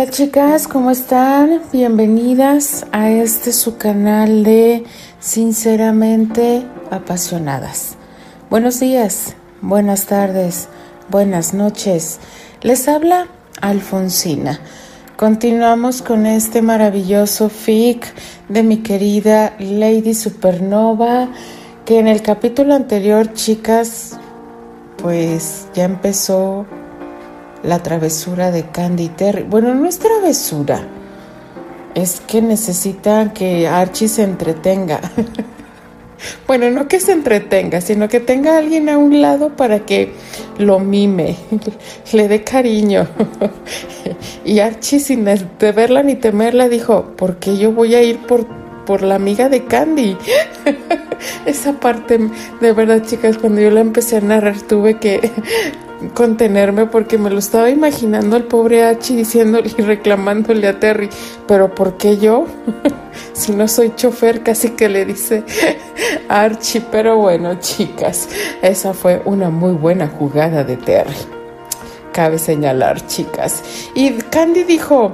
Hola chicas, ¿cómo están? Bienvenidas a este su canal de Sinceramente Apasionadas. Buenos días, buenas tardes, buenas noches. Les habla Alfonsina. Continuamos con este maravilloso fic de mi querida Lady Supernova, que en el capítulo anterior, chicas, pues ya empezó la travesura de Candy Terry. Bueno, no es travesura, es que necesita que Archie se entretenga. bueno, no que se entretenga, sino que tenga a alguien a un lado para que lo mime, le dé cariño. y Archie, sin verla ni temerla, dijo, ¿por qué yo voy a ir por, por la amiga de Candy? Esa parte, de verdad, chicas, cuando yo la empecé a narrar, tuve que contenerme porque me lo estaba imaginando al pobre Archie diciéndole y reclamándole a Terry, pero ¿por qué yo? si no soy chofer, casi que le dice Archie, pero bueno, chicas, esa fue una muy buena jugada de Terry. Cabe señalar, chicas. Y Candy dijo,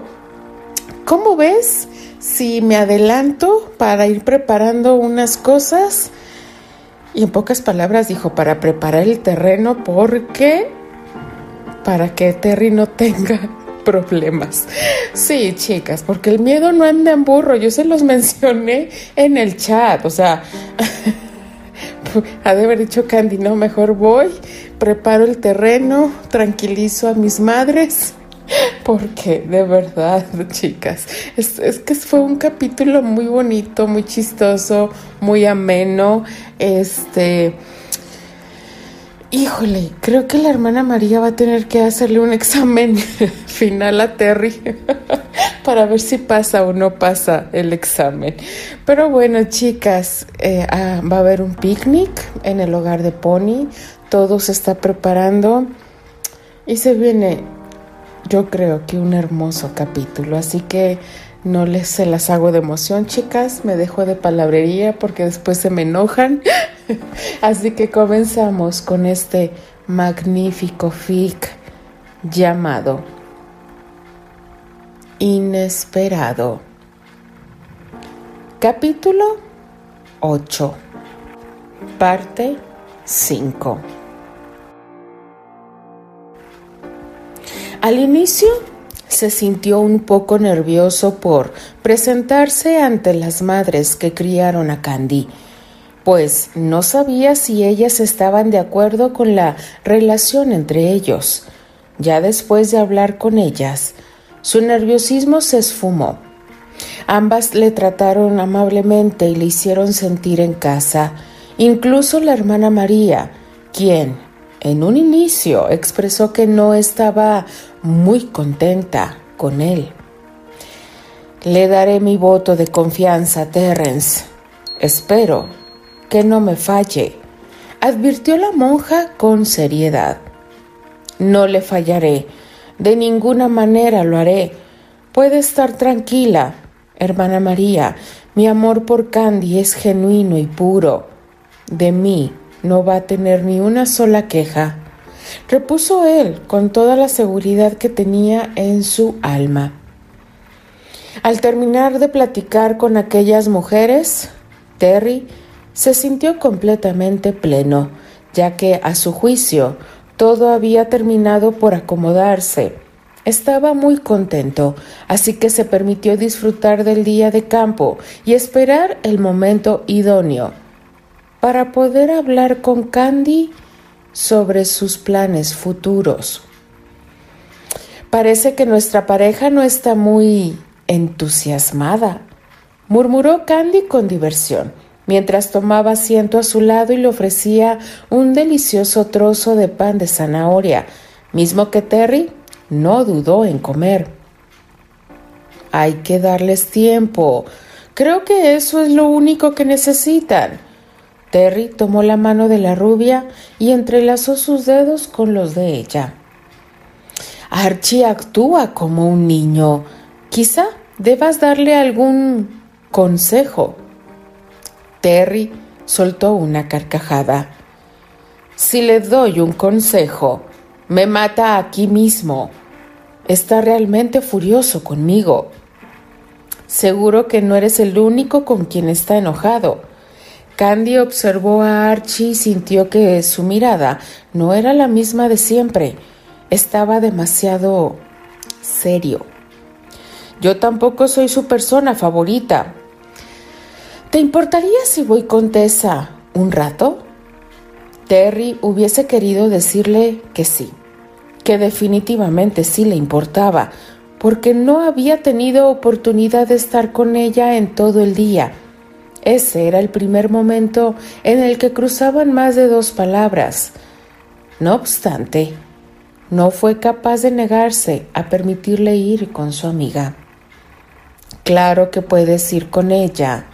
¿cómo ves si me adelanto para ir preparando unas cosas? Y en pocas palabras dijo, para preparar el terreno porque para que Terry no tenga problemas. Sí, chicas, porque el miedo no anda en burro. Yo se los mencioné en el chat. O sea, ha de haber dicho Candy, no, mejor voy, preparo el terreno, tranquilizo a mis madres. Porque de verdad, chicas, es, es, que fue un capítulo muy bonito, muy chistoso, muy ameno. Este Híjole, creo que la hermana María va a tener que hacerle un examen final a Terry para ver si pasa o no pasa el examen. Pero bueno, chicas, eh, ah, va a haber un picnic en el hogar de Pony. Todo se está preparando y se viene, yo creo que un hermoso capítulo. Así que no les se las hago de emoción, chicas. Me dejo de palabrería porque después se me enojan. Así que comenzamos con este magnífico fic llamado Inesperado. Capítulo 8. Parte 5. Al inicio se sintió un poco nervioso por presentarse ante las madres que criaron a Candy, pues no sabía si ellas estaban de acuerdo con la relación entre ellos. Ya después de hablar con ellas, su nerviosismo se esfumó. Ambas le trataron amablemente y le hicieron sentir en casa, incluso la hermana María, quien, en un inicio, expresó que no estaba muy contenta con él. Le daré mi voto de confianza, Terence. Espero que no me falle, advirtió la monja con seriedad. No le fallaré, de ninguna manera lo haré. Puede estar tranquila, hermana María, mi amor por Candy es genuino y puro. De mí no va a tener ni una sola queja repuso él con toda la seguridad que tenía en su alma. Al terminar de platicar con aquellas mujeres, Terry se sintió completamente pleno, ya que a su juicio todo había terminado por acomodarse. Estaba muy contento, así que se permitió disfrutar del día de campo y esperar el momento idóneo para poder hablar con Candy sobre sus planes futuros. Parece que nuestra pareja no está muy entusiasmada, murmuró Candy con diversión, mientras tomaba asiento a su lado y le ofrecía un delicioso trozo de pan de zanahoria, mismo que Terry no dudó en comer. Hay que darles tiempo. Creo que eso es lo único que necesitan. Terry tomó la mano de la rubia y entrelazó sus dedos con los de ella. Archie actúa como un niño. Quizá debas darle algún consejo. Terry soltó una carcajada. Si le doy un consejo, me mata aquí mismo. está realmente furioso conmigo. Seguro que no eres el único con quien está enojado. Candy observó a Archie y sintió que su mirada no era la misma de siempre. Estaba demasiado serio. Yo tampoco soy su persona favorita. ¿Te importaría si voy con Tessa un rato? Terry hubiese querido decirle que sí, que definitivamente sí le importaba, porque no había tenido oportunidad de estar con ella en todo el día. Ese era el primer momento en el que cruzaban más de dos palabras. No obstante, no fue capaz de negarse a permitirle ir con su amiga. Claro que puedes ir con ella.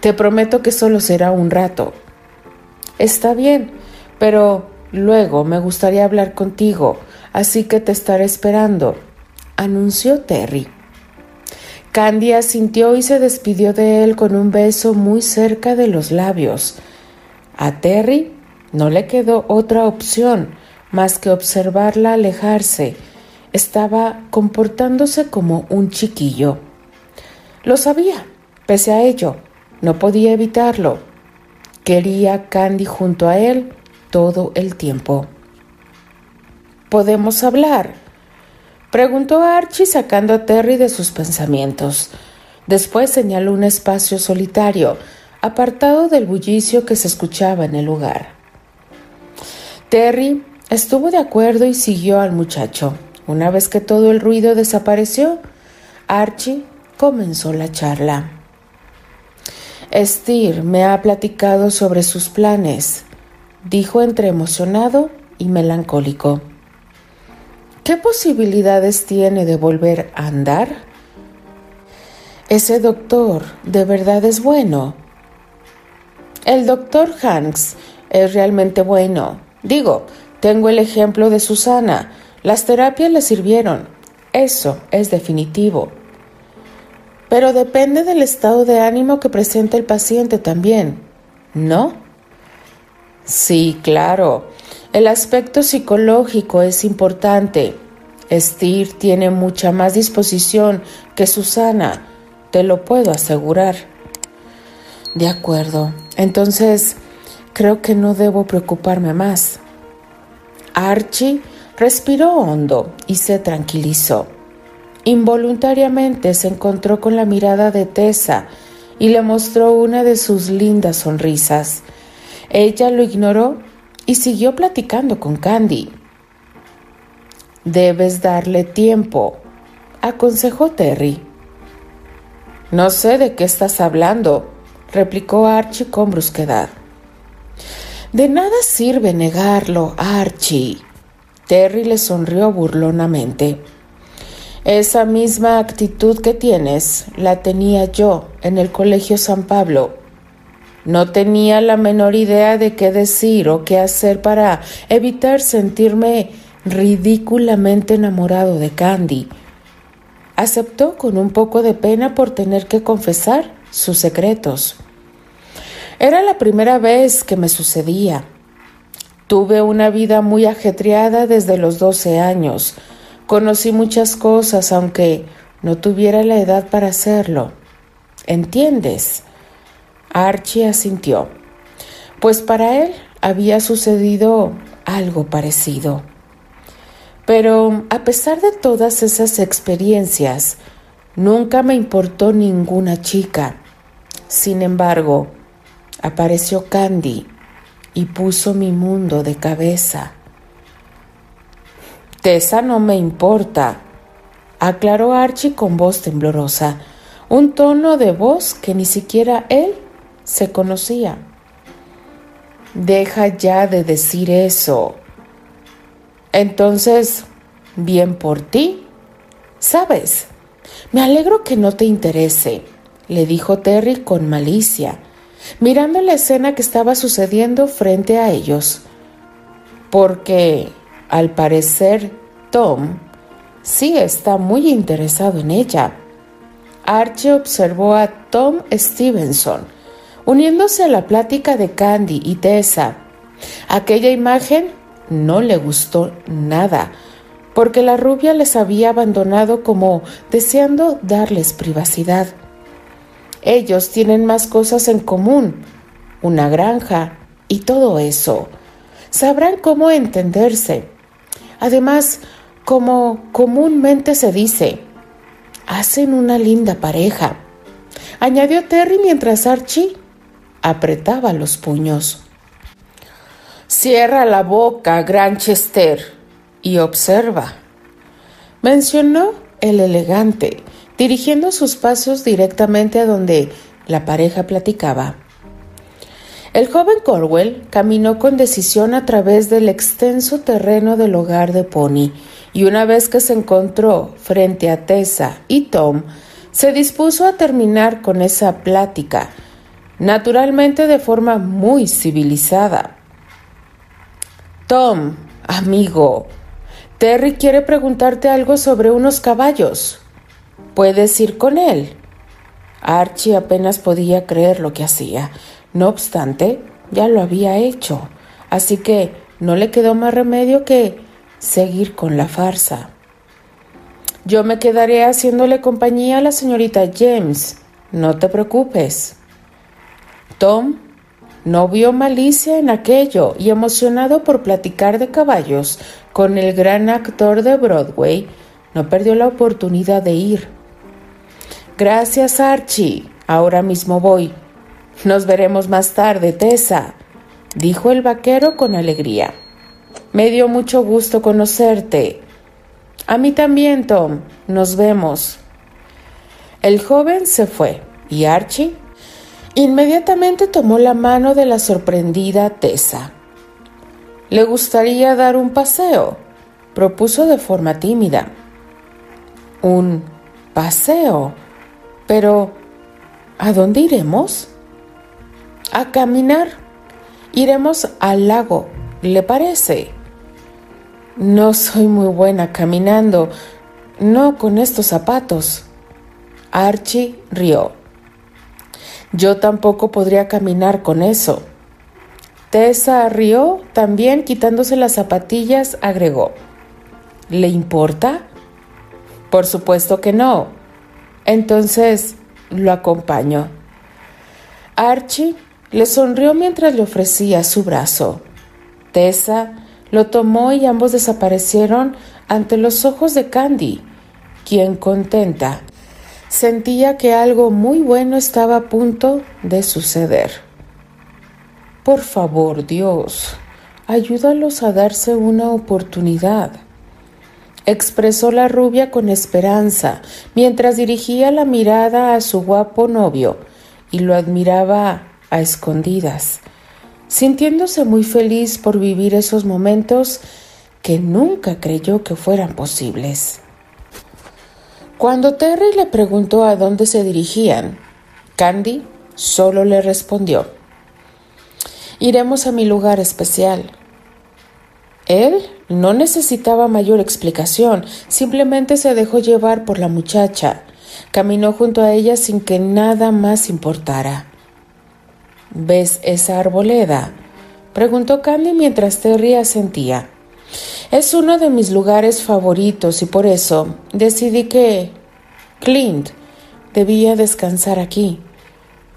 Te prometo que solo será un rato. Está bien, pero luego me gustaría hablar contigo, así que te estaré esperando, anunció Terry. Candy asintió y se despidió de él con un beso muy cerca de los labios. A Terry no le quedó otra opción más que observarla alejarse. Estaba comportándose como un chiquillo. Lo sabía, pese a ello, no podía evitarlo. Quería Candy junto a él todo el tiempo. ¿Podemos hablar? Preguntó Archie sacando a Terry de sus pensamientos. Después señaló un espacio solitario, apartado del bullicio que se escuchaba en el lugar. Terry estuvo de acuerdo y siguió al muchacho. Una vez que todo el ruido desapareció, Archie comenzó la charla. Steer me ha platicado sobre sus planes, dijo entre emocionado y melancólico. ¿Qué posibilidades tiene de volver a andar? Ese doctor de verdad es bueno. El doctor Hanks es realmente bueno. Digo, tengo el ejemplo de Susana. Las terapias le sirvieron. Eso es definitivo pero depende del estado de ánimo que presenta el paciente también, ¿no? Sí, claro. El aspecto psicológico es importante. Steer tiene mucha más disposición que Susana, te lo puedo asegurar. De acuerdo. Entonces, creo que no debo preocuparme más. Archie respiró hondo y se tranquilizó. Involuntariamente se encontró con la mirada de Tessa y le mostró una de sus lindas sonrisas. Ella lo ignoró y siguió platicando con Candy. Debes darle tiempo, aconsejó Terry. No sé de qué estás hablando, replicó Archie con brusquedad. De nada sirve negarlo, Archie. Terry le sonrió burlonamente. Esa misma actitud que tienes la tenía yo en el Colegio San Pablo. No tenía la menor idea de qué decir o qué hacer para evitar sentirme ridículamente enamorado de Candy. Aceptó con un poco de pena por tener que confesar sus secretos. Era la primera vez que me sucedía. Tuve una vida muy ajetreada desde los doce años, Conocí muchas cosas aunque no tuviera la edad para hacerlo. ¿Entiendes? Archie asintió, pues para él había sucedido algo parecido. Pero a pesar de todas esas experiencias, nunca me importó ninguna chica. Sin embargo, apareció Candy y puso mi mundo de cabeza. Tessa no me importa, aclaró Archie con voz temblorosa, un tono de voz que ni siquiera él se conocía. Deja ya de decir eso. Entonces, bien por ti. Sabes, me alegro que no te interese, le dijo Terry con malicia, mirando la escena que estaba sucediendo frente a ellos, porque al parecer, Tom sí está muy interesado en ella. Archie observó a Tom Stevenson, uniéndose a la plática de Candy y Tessa. Aquella imagen no le gustó nada, porque la rubia les había abandonado como deseando darles privacidad. Ellos tienen más cosas en común, una granja y todo eso. Sabrán cómo entenderse. Además, como comúnmente se dice, hacen una linda pareja, añadió Terry mientras Archie apretaba los puños. Cierra la boca, Granchester, y observa, mencionó el elegante, dirigiendo sus pasos directamente a donde la pareja platicaba. El joven Corwell caminó con decisión a través del extenso terreno del hogar de Pony y una vez que se encontró frente a Tessa y Tom, se dispuso a terminar con esa plática, naturalmente de forma muy civilizada. Tom, amigo, Terry quiere preguntarte algo sobre unos caballos. ¿Puedes ir con él? Archie apenas podía creer lo que hacía. No obstante, ya lo había hecho, así que no le quedó más remedio que seguir con la farsa. Yo me quedaré haciéndole compañía a la señorita James. No te preocupes. Tom no vio malicia en aquello y emocionado por platicar de caballos con el gran actor de Broadway, no perdió la oportunidad de ir. Gracias, Archie. Ahora mismo voy. Nos veremos más tarde, Tessa, dijo el vaquero con alegría. Me dio mucho gusto conocerte. A mí también, Tom. Nos vemos. El joven se fue y Archie inmediatamente tomó la mano de la sorprendida Tessa. ¿Le gustaría dar un paseo? propuso de forma tímida. Un paseo. Pero, ¿a dónde iremos? A caminar. Iremos al lago, ¿le parece? No soy muy buena caminando, no con estos zapatos. Archie rió. Yo tampoco podría caminar con eso. Tessa rió, también quitándose las zapatillas, agregó. ¿Le importa? Por supuesto que no. Entonces lo acompaño. Archie le sonrió mientras le ofrecía su brazo. Tessa lo tomó y ambos desaparecieron ante los ojos de Candy, quien contenta sentía que algo muy bueno estaba a punto de suceder. Por favor, Dios, ayúdalos a darse una oportunidad, expresó la rubia con esperanza mientras dirigía la mirada a su guapo novio y lo admiraba a escondidas sintiéndose muy feliz por vivir esos momentos que nunca creyó que fueran posibles. Cuando Terry le preguntó a dónde se dirigían, Candy solo le respondió, Iremos a mi lugar especial. Él no necesitaba mayor explicación, simplemente se dejó llevar por la muchacha, caminó junto a ella sin que nada más importara. ¿Ves esa arboleda? preguntó Candy mientras Terry asentía. Es uno de mis lugares favoritos y por eso decidí que Clint debía descansar aquí.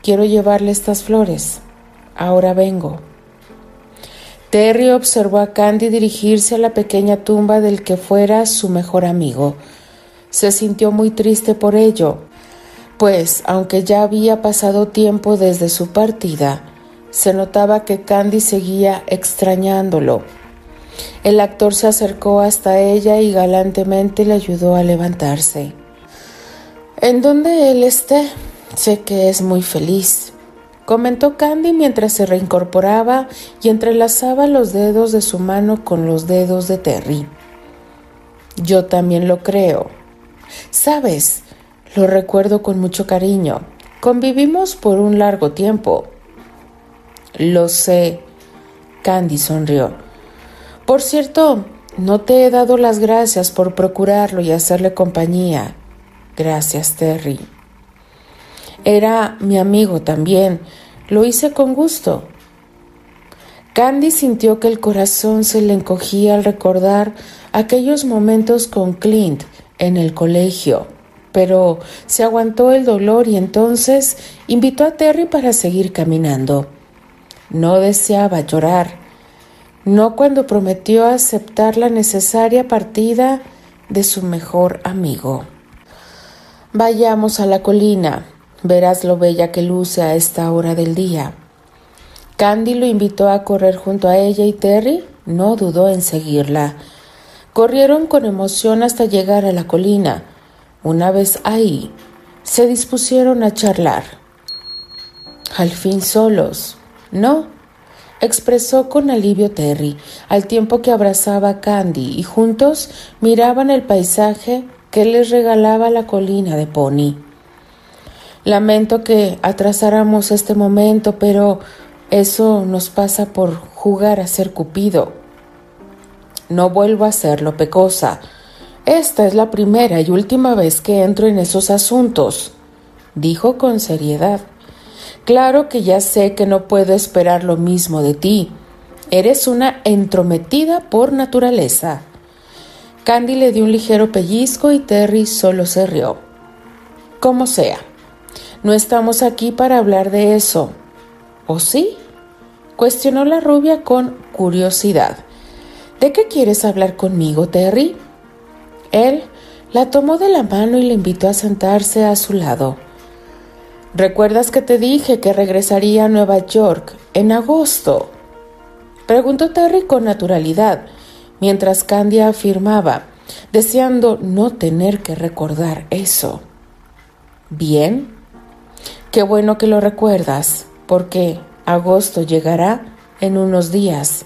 Quiero llevarle estas flores. Ahora vengo. Terry observó a Candy dirigirse a la pequeña tumba del que fuera su mejor amigo. Se sintió muy triste por ello, pues aunque ya había pasado tiempo desde su partida, se notaba que Candy seguía extrañándolo. El actor se acercó hasta ella y galantemente le ayudó a levantarse. En donde él esté, sé que es muy feliz, comentó Candy mientras se reincorporaba y entrelazaba los dedos de su mano con los dedos de Terry. Yo también lo creo. Sabes, lo recuerdo con mucho cariño. Convivimos por un largo tiempo. Lo sé. Candy sonrió. Por cierto, no te he dado las gracias por procurarlo y hacerle compañía. Gracias, Terry. Era mi amigo también. Lo hice con gusto. Candy sintió que el corazón se le encogía al recordar aquellos momentos con Clint en el colegio, pero se aguantó el dolor y entonces invitó a Terry para seguir caminando. No deseaba llorar, no cuando prometió aceptar la necesaria partida de su mejor amigo. Vayamos a la colina, verás lo bella que luce a esta hora del día. Candy lo invitó a correr junto a ella y Terry no dudó en seguirla. Corrieron con emoción hasta llegar a la colina. Una vez ahí, se dispusieron a charlar. Al fin solos. No, expresó con alivio Terry, al tiempo que abrazaba a Candy y juntos miraban el paisaje que les regalaba la colina de Pony. Lamento que atrasáramos este momento, pero eso nos pasa por jugar a ser Cupido. No vuelvo a hacerlo, Pecosa. Esta es la primera y última vez que entro en esos asuntos, dijo con seriedad. Claro que ya sé que no puedo esperar lo mismo de ti. Eres una entrometida por naturaleza. Candy le dio un ligero pellizco y Terry solo se rió. Como sea, no estamos aquí para hablar de eso. ¿O sí? cuestionó la rubia con curiosidad. ¿De qué quieres hablar conmigo, Terry? Él la tomó de la mano y le invitó a sentarse a su lado. ¿Recuerdas que te dije que regresaría a Nueva York en agosto? Preguntó Terry con naturalidad, mientras Candia afirmaba, deseando no tener que recordar eso. Bien, qué bueno que lo recuerdas, porque Agosto llegará en unos días.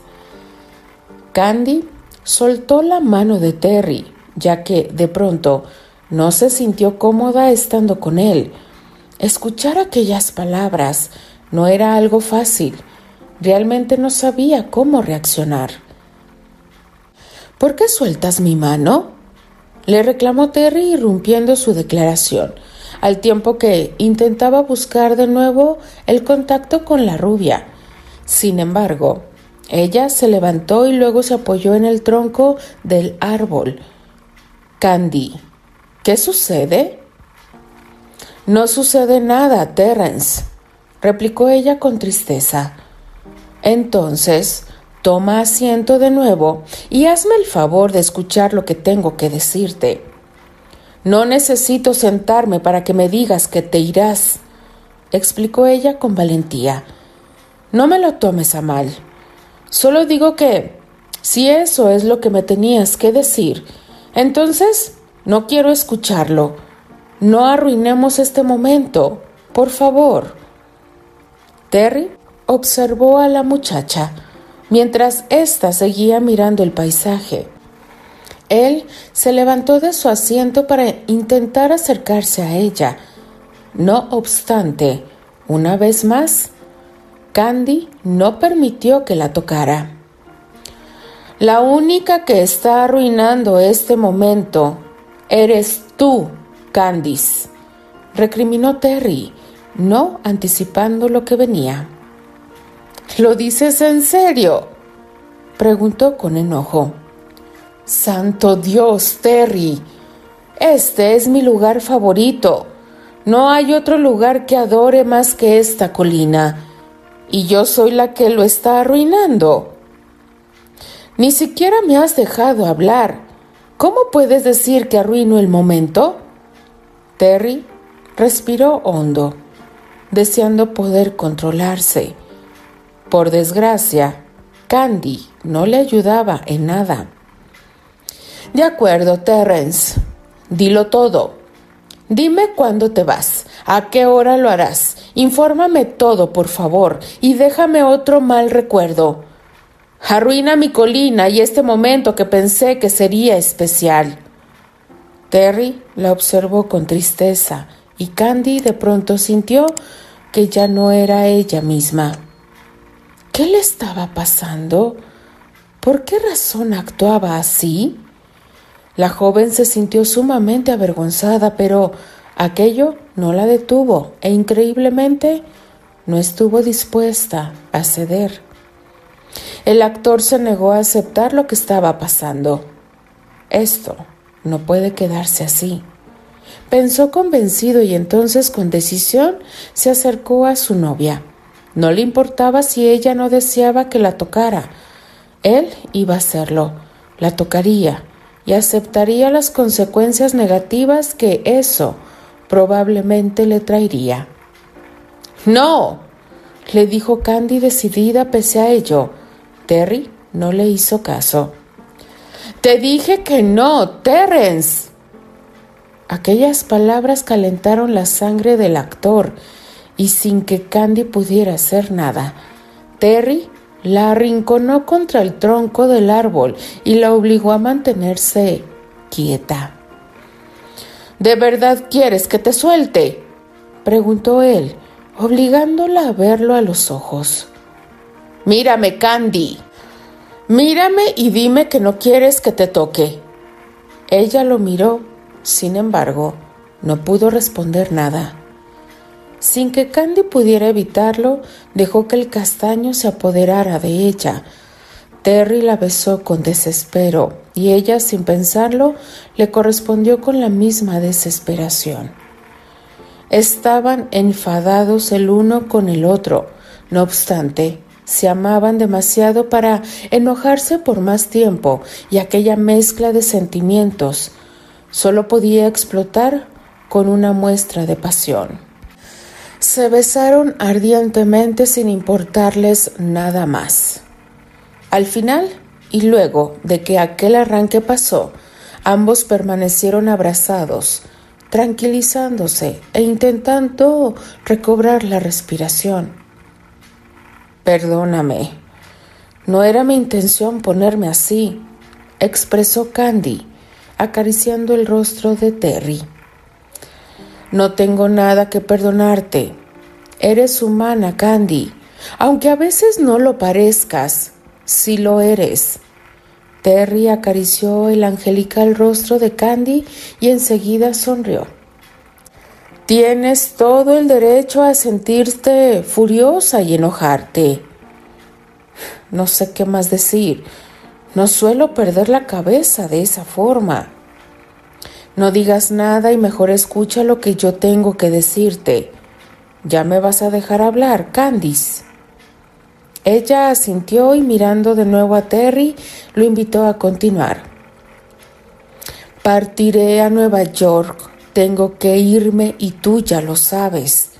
Candy soltó la mano de Terry, ya que de pronto no se sintió cómoda estando con él. Escuchar aquellas palabras no era algo fácil. Realmente no sabía cómo reaccionar. ¿Por qué sueltas mi mano? le reclamó Terry irrumpiendo su declaración al tiempo que intentaba buscar de nuevo el contacto con la rubia. Sin embargo, ella se levantó y luego se apoyó en el tronco del árbol. Candy, ¿qué sucede? No sucede nada, Terence, replicó ella con tristeza. Entonces, toma asiento de nuevo y hazme el favor de escuchar lo que tengo que decirte. No necesito sentarme para que me digas que te irás, explicó ella con valentía. No me lo tomes a mal. Solo digo que, si eso es lo que me tenías que decir, entonces no quiero escucharlo. No arruinemos este momento, por favor. Terry observó a la muchacha mientras ésta seguía mirando el paisaje. Él se levantó de su asiento para intentar acercarse a ella. No obstante, una vez más, Candy no permitió que la tocara. La única que está arruinando este momento eres tú, Candice, recriminó Terry, no anticipando lo que venía. ¿Lo dices en serio? preguntó con enojo. Santo Dios, Terry, este es mi lugar favorito. No hay otro lugar que adore más que esta colina, y yo soy la que lo está arruinando. Ni siquiera me has dejado hablar. ¿Cómo puedes decir que arruino el momento? Terry respiró hondo, deseando poder controlarse. Por desgracia, Candy no le ayudaba en nada. De acuerdo, Terence. Dilo todo. Dime cuándo te vas, a qué hora lo harás. Infórmame todo, por favor, y déjame otro mal recuerdo. Arruina mi colina y este momento que pensé que sería especial. Terry la observó con tristeza y Candy de pronto sintió que ya no era ella misma. ¿Qué le estaba pasando? ¿Por qué razón actuaba así? La joven se sintió sumamente avergonzada, pero aquello no la detuvo e increíblemente no estuvo dispuesta a ceder. El actor se negó a aceptar lo que estaba pasando. Esto no puede quedarse así. Pensó convencido y entonces con decisión se acercó a su novia. No le importaba si ella no deseaba que la tocara. Él iba a hacerlo, la tocaría y aceptaría las consecuencias negativas que eso probablemente le traería. No, le dijo Candy decidida pese a ello. Terry no le hizo caso. Te dije que no, Terence. Aquellas palabras calentaron la sangre del actor y sin que Candy pudiera hacer nada, Terry la arrinconó contra el tronco del árbol y la obligó a mantenerse quieta. ¿De verdad quieres que te suelte? preguntó él, obligándola a verlo a los ojos. Mírame, Candy. Mírame y dime que no quieres que te toque. Ella lo miró, sin embargo, no pudo responder nada. Sin que Candy pudiera evitarlo, dejó que el castaño se apoderara de ella. Terry la besó con desespero y ella, sin pensarlo, le correspondió con la misma desesperación. Estaban enfadados el uno con el otro. No obstante, se amaban demasiado para enojarse por más tiempo y aquella mezcla de sentimientos solo podía explotar con una muestra de pasión. Se besaron ardientemente sin importarles nada más. Al final, y luego de que aquel arranque pasó, ambos permanecieron abrazados, tranquilizándose e intentando recobrar la respiración. Perdóname. No era mi intención ponerme así, expresó Candy, acariciando el rostro de Terry. No tengo nada que perdonarte. Eres humana, Candy, aunque a veces no lo parezcas, sí lo eres. Terry acarició el angelical rostro de Candy y enseguida sonrió. Tienes todo el derecho a sentirte furiosa y enojarte. No sé qué más decir. No suelo perder la cabeza de esa forma. No digas nada y mejor escucha lo que yo tengo que decirte. Ya me vas a dejar hablar, Candice. Ella asintió y mirando de nuevo a Terry, lo invitó a continuar. Partiré a Nueva York tengo que irme y tú ya lo sabes,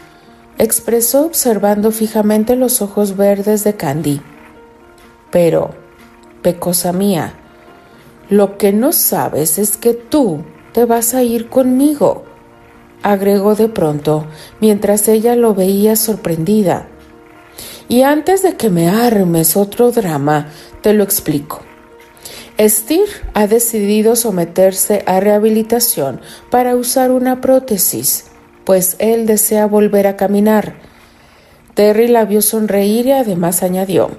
expresó observando fijamente los ojos verdes de Candy. Pero, pecosa mía, lo que no sabes es que tú te vas a ir conmigo, agregó de pronto, mientras ella lo veía sorprendida. Y antes de que me armes otro drama, te lo explico. Steer ha decidido someterse a rehabilitación para usar una prótesis, pues él desea volver a caminar. Terry la vio sonreír y además añadió,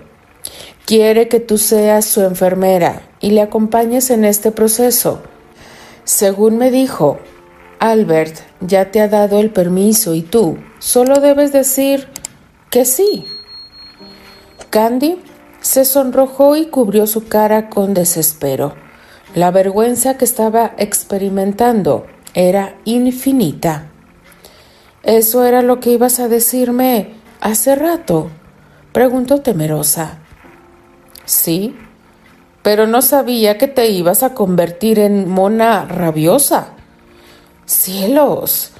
quiere que tú seas su enfermera y le acompañes en este proceso. Según me dijo, Albert ya te ha dado el permiso y tú solo debes decir que sí. Candy se sonrojó y cubrió su cara con desespero. La vergüenza que estaba experimentando era infinita. ¿Eso era lo que ibas a decirme hace rato? preguntó temerosa. Sí, pero no sabía que te ibas a convertir en mona rabiosa. Cielos,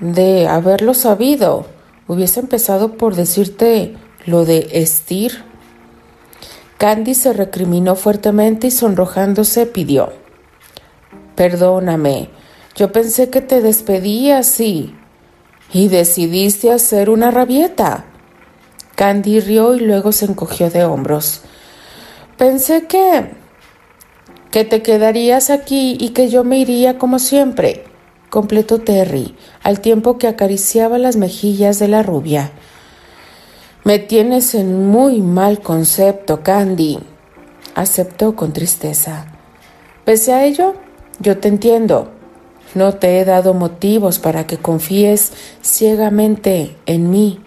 de haberlo sabido, hubiese empezado por decirte lo de estir Candy se recriminó fuertemente y sonrojándose pidió. Perdóname, yo pensé que te despedí así. Y decidiste hacer una rabieta. Candy rió y luego se encogió de hombros. Pensé que... que te quedarías aquí y que yo me iría como siempre, completó Terry, al tiempo que acariciaba las mejillas de la rubia. Me tienes en muy mal concepto, Candy, aceptó con tristeza. Pese a ello, yo te entiendo. No te he dado motivos para que confíes ciegamente en mí.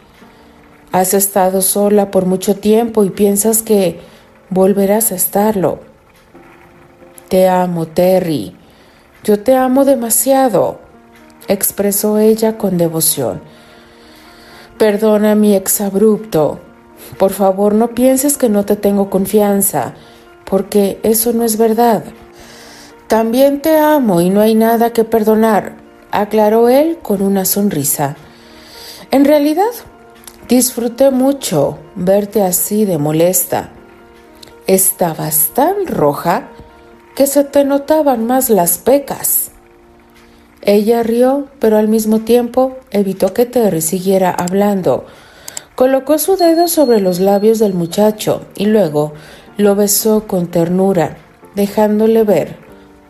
Has estado sola por mucho tiempo y piensas que volverás a estarlo. Te amo, Terry. Yo te amo demasiado, expresó ella con devoción. Perdona mi exabrupto. Por favor, no pienses que no te tengo confianza, porque eso no es verdad. También te amo y no hay nada que perdonar, aclaró él con una sonrisa. En realidad, disfruté mucho verte así de molesta. Estabas tan roja que se te notaban más las pecas. Ella rió, pero al mismo tiempo evitó que Terry siguiera hablando. Colocó su dedo sobre los labios del muchacho y luego lo besó con ternura, dejándole ver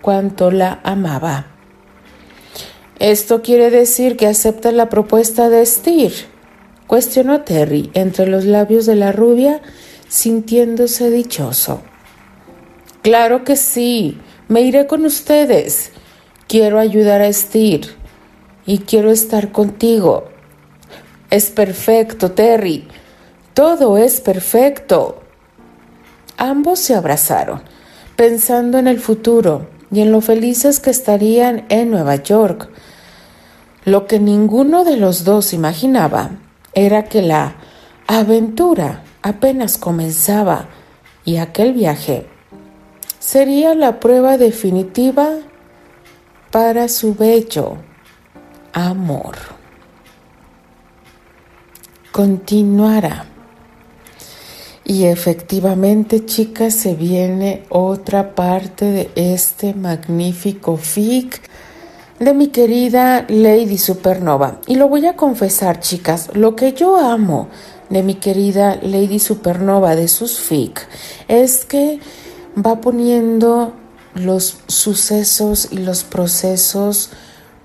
cuánto la amaba. ¿Esto quiere decir que acepta la propuesta de Steer? cuestionó Terry entre los labios de la rubia, sintiéndose dichoso. Claro que sí, me iré con ustedes. Quiero ayudar a Steer y quiero estar contigo. Es perfecto, Terry. Todo es perfecto. Ambos se abrazaron, pensando en el futuro y en lo felices que estarían en Nueva York. Lo que ninguno de los dos imaginaba era que la aventura apenas comenzaba y aquel viaje sería la prueba definitiva para su bello amor. Continuará. Y efectivamente, chicas, se viene otra parte de este magnífico fic de mi querida Lady Supernova. Y lo voy a confesar, chicas, lo que yo amo de mi querida Lady Supernova de sus fic es que va poniendo los sucesos y los procesos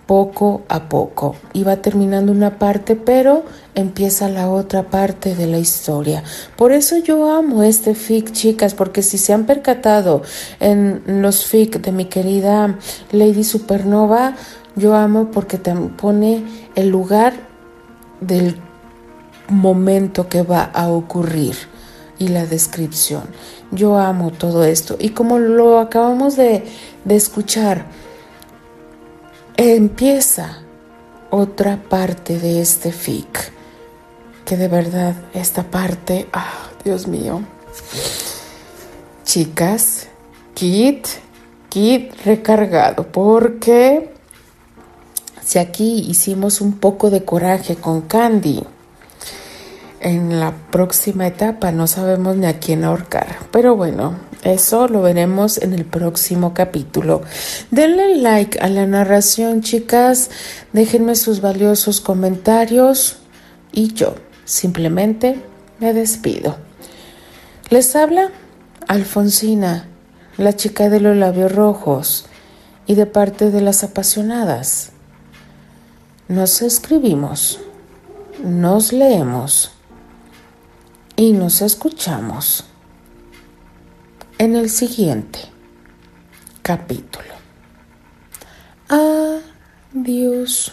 poco a poco. Y va terminando una parte pero empieza la otra parte de la historia. Por eso yo amo este fic chicas porque si se han percatado en los fic de mi querida Lady Supernova yo amo porque te pone el lugar del momento que va a ocurrir y la descripción yo amo todo esto. Y como lo acabamos de, escuchar, empieza otra parte de este fic. Que de verdad esta parte, ah, Dios mío. Chicas, kit, kit recargado, porque si aquí hicimos un poco de coraje con Candy, en la próxima etapa no sabemos ni a quién ahorcar. Pero bueno, eso lo veremos en el próximo capítulo. Denle like a la narración, chicas. Déjenme sus valiosos comentarios. Y yo simplemente me despido. Les habla Alfonsina, la chica de los labios rojos, y de parte de las apasionadas. Nos escribimos, nos leemos y nos escuchamos en el siguiente capítulo. Adiós.